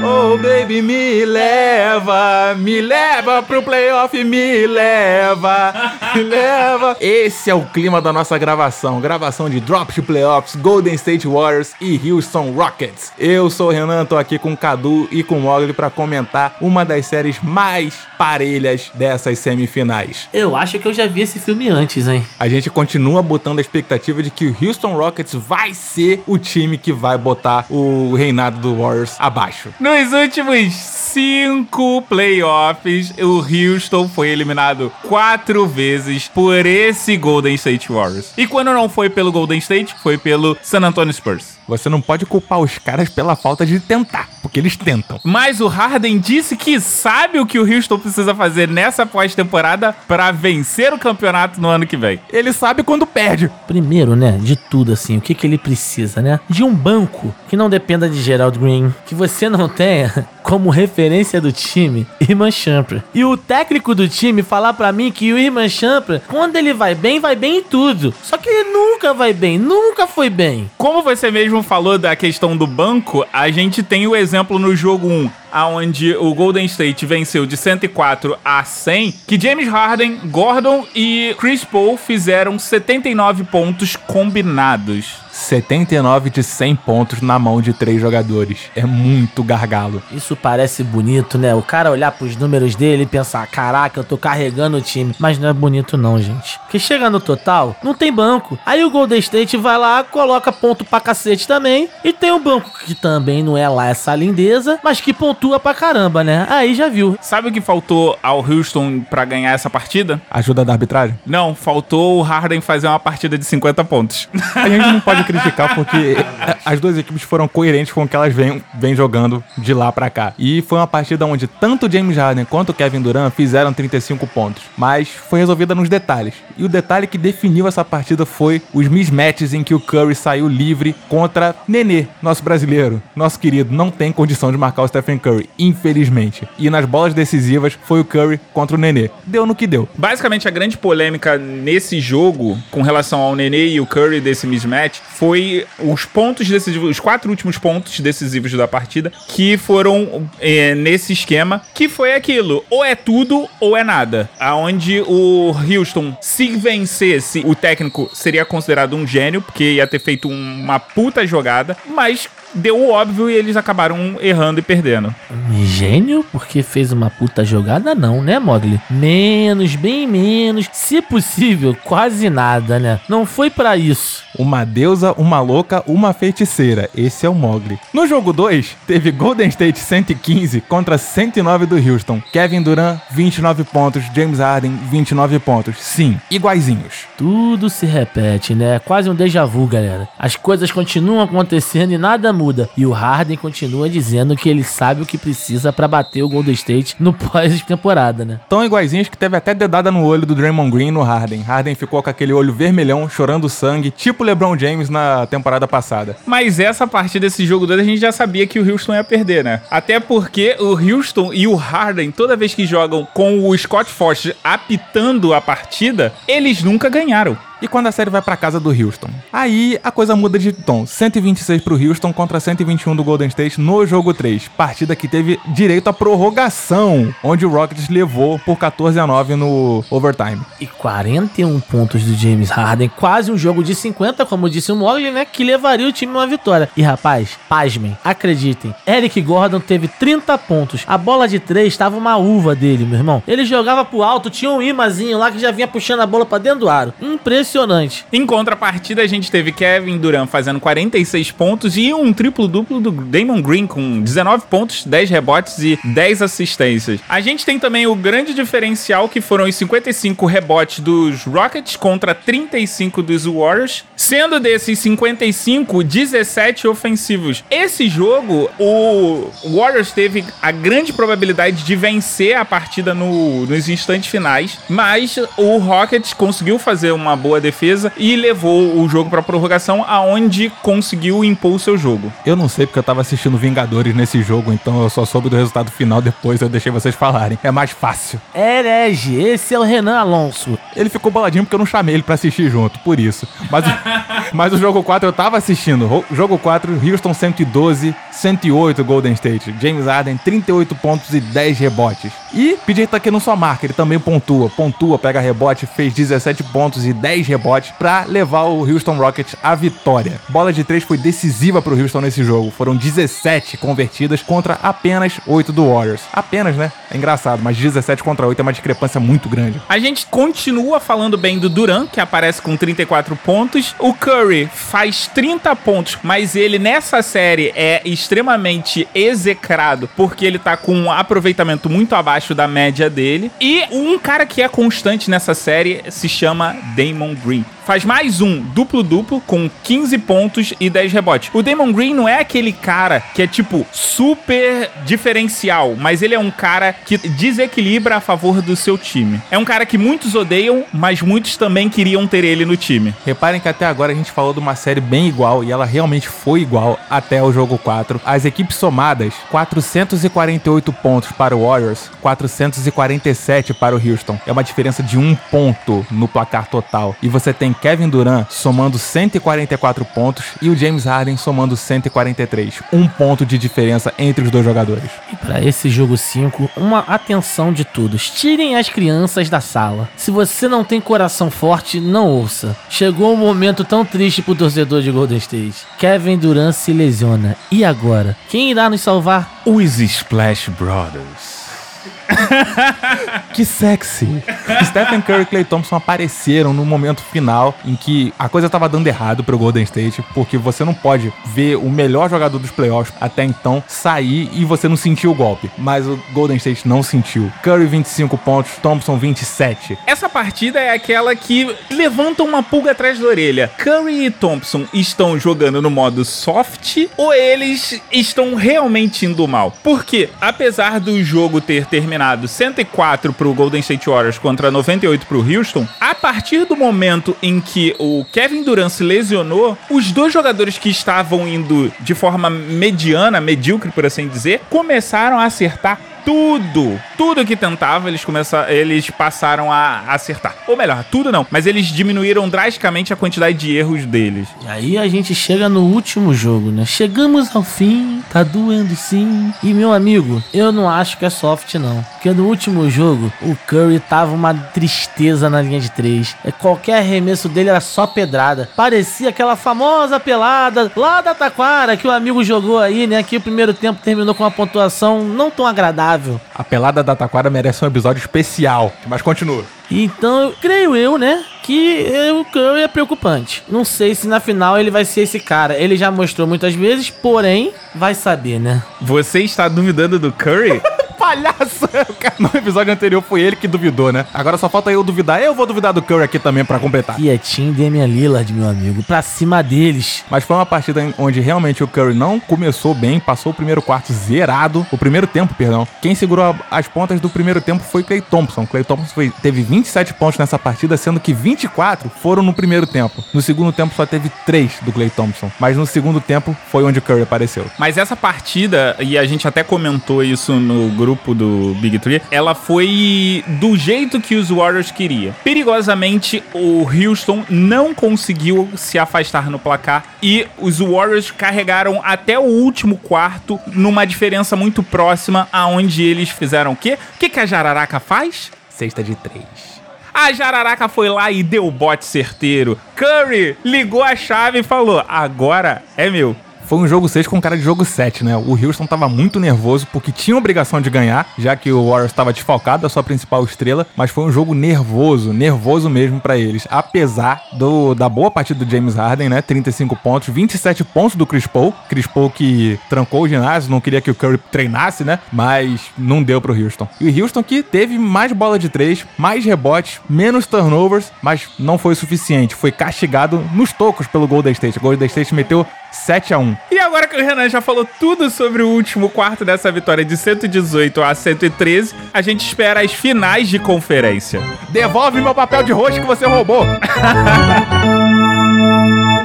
Oh, baby, me leva, me leva pro playoff, me leva, me leva. Esse é o clima da nossa gravação. Gravação de Drop to Playoffs, Golden State Warriors e Houston Rockets. Eu sou o Renan, tô aqui com o Cadu e com o Mogli pra comentar uma das séries mais parelhas dessas semifinais. Eu acho que eu já vi esse filme antes, hein? A gente continua botando a expectativa de que o Houston Rockets vai ser o time que vai botar o reinado do Warriors abaixo. Nos últimos cinco playoffs, o Houston foi eliminado quatro vezes por esse Golden State Warriors. E quando não foi pelo Golden State, foi pelo San Antonio Spurs. Você não pode culpar os caras pela falta de tentar, porque eles tentam. Mas o Harden disse que sabe o que o Houston precisa fazer nessa pós-temporada para vencer o campeonato no ano que vem. Ele sabe quando perde. Primeiro, né, de tudo assim, o que, que ele precisa, né? De um banco que não dependa de Gerald Green, que você não tenha como referência do time Irman Champer. E o técnico do time falar para mim que o Irman Champer, quando ele vai bem, vai bem em tudo. Só que ele nunca vai bem, nunca foi bem. Como você mesmo falou da questão do banco, a gente tem o exemplo no jogo 1 aonde o Golden State venceu de 104 a 100, que James Harden, Gordon e Chris Paul fizeram 79 pontos combinados. 79 de 100 pontos na mão de três jogadores. É muito gargalo. Isso parece bonito, né? O cara olhar pros números dele e pensar: caraca, eu tô carregando o time. Mas não é bonito, não, gente. Porque chega no total, não tem banco. Aí o Golden State vai lá, coloca ponto pra cacete também. E tem um banco que também não é lá essa lindeza, mas que pontua pra caramba, né? Aí já viu. Sabe o que faltou ao Houston para ganhar essa partida? Ajuda da arbitragem? Não, faltou o Harden fazer uma partida de 50 pontos. A gente não pode criticar porque as duas equipes foram coerentes com o que elas vêm, jogando de lá para cá. E foi uma partida onde tanto James Harden quanto Kevin Durant fizeram 35 pontos, mas foi resolvida nos detalhes. E o detalhe que definiu essa partida foi os mismatches em que o Curry saiu livre contra Nenê, nosso brasileiro, nosso querido, não tem condição de marcar o Stephen Curry, infelizmente. E nas bolas decisivas foi o Curry contra o Nenê. Deu no que deu. Basicamente a grande polêmica nesse jogo com relação ao Nenê e o Curry desse mismatch foi os pontos decisivos, os quatro últimos pontos decisivos da partida, que foram é, nesse esquema, que foi aquilo, ou é tudo ou é nada. Aonde o Houston, se vencesse, o técnico seria considerado um gênio, porque ia ter feito uma puta jogada, mas deu o óbvio e eles acabaram errando e perdendo. Gênio? Porque fez uma puta jogada? Não, né, Mogli? Menos, bem menos. Se possível, quase nada, né? Não foi para isso. Uma deusa, uma louca, uma feiticeira. Esse é o Mogli. No jogo 2, teve Golden State 115 contra 109 do Houston. Kevin Durant, 29 pontos. James Harden, 29 pontos. Sim, iguaizinhos. Tudo se repete, né? Quase um déjà vu, galera. As coisas continuam acontecendo e nada muda. E o Harden continua dizendo que ele sabe o que precisa para bater o Golden State no pós-temporada, né? Tão iguaizinhos que teve até dedada no olho do Draymond Green no Harden. Harden ficou com aquele olho vermelhão, chorando sangue, tipo LeBron James na temporada passada. Mas essa partida desse jogo 2 a gente já sabia que o Houston ia perder, né? Até porque o Houston e o Harden, toda vez que jogam com o Scott Forte apitando a partida, eles nunca ganharam. E quando a série vai para casa do Houston? Aí a coisa muda de tom. 126 pro Houston contra 121 do Golden State no jogo 3. Partida que teve direito à prorrogação, onde o Rockets levou por 14 a 9 no overtime. E 41 pontos do James Harden, quase um jogo de 50, como disse o Mogli, né, que levaria o time a uma vitória. E rapaz, pasmem, acreditem, Eric Gordon teve 30 pontos. A bola de 3 estava uma uva dele, meu irmão. Ele jogava pro alto, tinha um imazinho lá que já vinha puxando a bola para dentro do aro. Impressionante impressionante. Em contrapartida, a gente teve Kevin Durant fazendo 46 pontos e um triplo-duplo do Damon Green com 19 pontos, 10 rebotes e 10 assistências. A gente tem também o grande diferencial que foram os 55 rebotes dos Rockets contra 35 dos Warriors, sendo desses 55, 17 ofensivos. Esse jogo, o Warriors teve a grande probabilidade de vencer a partida no, nos instantes finais, mas o Rockets conseguiu fazer uma boa boa defesa e levou o jogo pra prorrogação, aonde conseguiu impor o seu jogo. Eu não sei porque eu tava assistindo Vingadores nesse jogo, então eu só soube do resultado final depois, eu deixei vocês falarem. É mais fácil. Herege, esse é o Renan Alonso. Ele ficou boladinho porque eu não chamei ele pra assistir junto, por isso. Mas, o- mas o jogo 4 eu tava assistindo. O jogo 4, Houston 112, 108 Golden State. James Harden 38 pontos e 10 rebotes. E PJ Tucker não só marca, ele também pontua. Pontua, pega rebote, fez 17 pontos e 10 rebotes pra levar o Houston Rockets à vitória. Bola de 3 foi decisiva pro Houston nesse jogo. Foram 17 convertidas contra apenas 8 do Warriors. Apenas, né? É engraçado, mas 17 contra 8 é uma discrepância muito grande. A gente continua falando bem do Duran, que aparece com 34 pontos. O Curry faz 30 pontos, mas ele nessa série é extremamente execrado porque ele tá com um aproveitamento muito abaixo da média dele. E um cara que é constante nessa série se chama Damon Green. Faz mais um duplo-duplo com 15 pontos e 10 rebotes. O Damon Green não é aquele cara que é tipo super diferencial, mas ele é um cara que desequilibra a favor do seu time. É um cara que muitos odeiam, mas muitos também queriam ter ele no time. Reparem que até agora a gente falou de uma série bem igual e ela realmente foi igual até o jogo 4. As equipes somadas, 448 pontos para o Warriors, 447 para o Houston. É uma diferença de um ponto no placar total. E você tem Kevin Durant somando 144 pontos e o James Harden somando 143. Um ponto de diferença entre os dois jogadores. E para esse jogo 5, uma atenção de todos. Tirem as crianças da sala. Se você não tem coração forte, não ouça. Chegou um momento tão triste pro torcedor de Golden State. Kevin Durant se lesiona. E agora? Quem irá nos salvar? Os Splash Brothers. Que sexy! Stephen Curry e Clay Thompson apareceram no momento final em que a coisa tava dando errado pro Golden State, porque você não pode ver o melhor jogador dos playoffs até então sair e você não sentiu o golpe. Mas o Golden State não sentiu. Curry 25 pontos, Thompson 27. Essa partida é aquela que levanta uma pulga atrás da orelha. Curry e Thompson estão jogando no modo soft ou eles estão realmente indo mal? Porque, apesar do jogo ter terminado 104 pro Golden State Warriors contra 98 pro Houston, a partir do momento em que o Kevin Durant se lesionou, os dois jogadores que estavam indo de forma mediana, medíocre por assim dizer, começaram a acertar tudo, tudo que tentava, eles começaram, eles passaram a acertar. Ou melhor, tudo não, mas eles diminuíram drasticamente a quantidade de erros deles. E aí a gente chega no último jogo, né? Chegamos ao fim, tá doendo sim. E meu amigo, eu não acho que é soft não. Porque no último jogo, o Curry tava uma tristeza na linha de três. É, Qualquer arremesso dele era só pedrada. Parecia aquela famosa pelada lá da Taquara que o amigo jogou aí, né? Que o primeiro tempo terminou com uma pontuação não tão agradável. A pelada da Taquara merece um episódio especial, mas continua. Então, creio eu, né, que o Curry é preocupante. Não sei se na final ele vai ser esse cara. Ele já mostrou muitas vezes, porém, vai saber, né? Você está duvidando do Curry? Palhaço! No episódio anterior foi ele que duvidou, né? Agora só falta eu duvidar. Eu vou duvidar do Curry aqui também pra completar. Quietinho Damian Lillard, meu amigo, pra cima deles. Mas foi uma partida onde realmente o Curry não começou bem, passou o primeiro quarto zerado, o primeiro tempo, perdão. Quem segurou as pontas do primeiro tempo foi Clay Thompson. Clay Thompson foi- teve 27 pontos nessa partida, sendo que 24 foram no primeiro tempo. No segundo tempo só teve 3 do Clay Thompson. Mas no segundo tempo foi onde o Curry apareceu. Mas essa partida, e a gente até comentou isso no grupo do Big Three, ela foi do jeito que os Warriors queriam. Perigosamente, o Houston não conseguiu se afastar no placar e os Warriors carregaram até o último quarto numa diferença muito próxima, aonde eles fizeram o quê? O que, que a Jararaca faz? Sexta de 3. A Jararaca foi lá e deu o bote certeiro. Curry ligou a chave e falou: agora é meu. Foi um jogo 6 com cara de jogo 7, né? O Houston tava muito nervoso porque tinha obrigação de ganhar, já que o Warriors estava desfalcado da sua principal estrela, mas foi um jogo nervoso, nervoso mesmo pra eles. Apesar do, da boa partida do James Harden, né? 35 pontos, 27 pontos do Chris Paul. Chris Paul que trancou o ginásio, não queria que o Curry treinasse, né? Mas não deu pro Houston. E o Houston que teve mais bola de 3, mais rebotes, menos turnovers, mas não foi o suficiente. Foi castigado nos tocos pelo Golden State. O Golden State meteu 7 a 1 E agora que o Renan já falou tudo sobre o último quarto dessa vitória de 118 a 113, a gente espera as finais de conferência. Devolve meu papel de rosto que você roubou.